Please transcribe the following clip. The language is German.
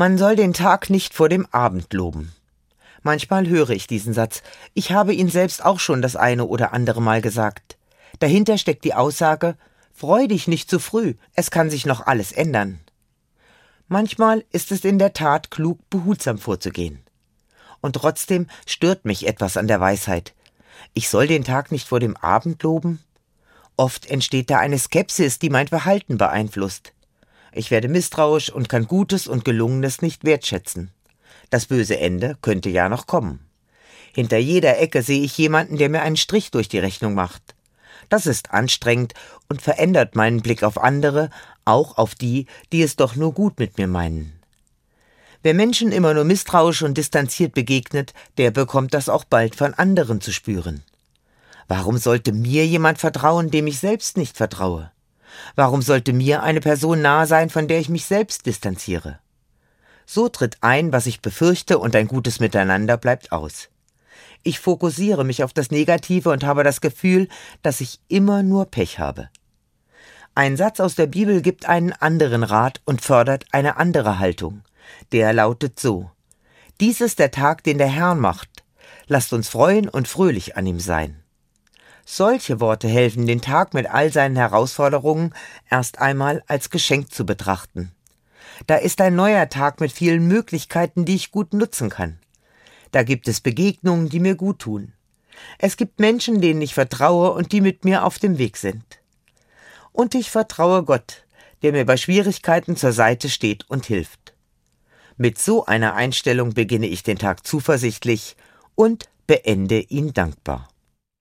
Man soll den Tag nicht vor dem Abend loben. Manchmal höre ich diesen Satz. Ich habe ihn selbst auch schon das eine oder andere Mal gesagt. Dahinter steckt die Aussage, freu dich nicht zu früh, es kann sich noch alles ändern. Manchmal ist es in der Tat klug, behutsam vorzugehen. Und trotzdem stört mich etwas an der Weisheit. Ich soll den Tag nicht vor dem Abend loben? Oft entsteht da eine Skepsis, die mein Verhalten beeinflusst. Ich werde misstrauisch und kann Gutes und Gelungenes nicht wertschätzen. Das böse Ende könnte ja noch kommen. Hinter jeder Ecke sehe ich jemanden, der mir einen Strich durch die Rechnung macht. Das ist anstrengend und verändert meinen Blick auf andere, auch auf die, die es doch nur gut mit mir meinen. Wer Menschen immer nur misstrauisch und distanziert begegnet, der bekommt das auch bald von anderen zu spüren. Warum sollte mir jemand vertrauen, dem ich selbst nicht vertraue? Warum sollte mir eine Person nahe sein, von der ich mich selbst distanziere? So tritt ein, was ich befürchte, und ein gutes Miteinander bleibt aus. Ich fokussiere mich auf das Negative und habe das Gefühl, dass ich immer nur Pech habe. Ein Satz aus der Bibel gibt einen anderen Rat und fördert eine andere Haltung. Der lautet so Dies ist der Tag, den der Herr macht. Lasst uns freuen und fröhlich an ihm sein. Solche Worte helfen, den Tag mit all seinen Herausforderungen erst einmal als Geschenk zu betrachten. Da ist ein neuer Tag mit vielen Möglichkeiten, die ich gut nutzen kann. Da gibt es Begegnungen, die mir gut tun. Es gibt Menschen, denen ich vertraue und die mit mir auf dem Weg sind. Und ich vertraue Gott, der mir bei Schwierigkeiten zur Seite steht und hilft. Mit so einer Einstellung beginne ich den Tag zuversichtlich und beende ihn dankbar.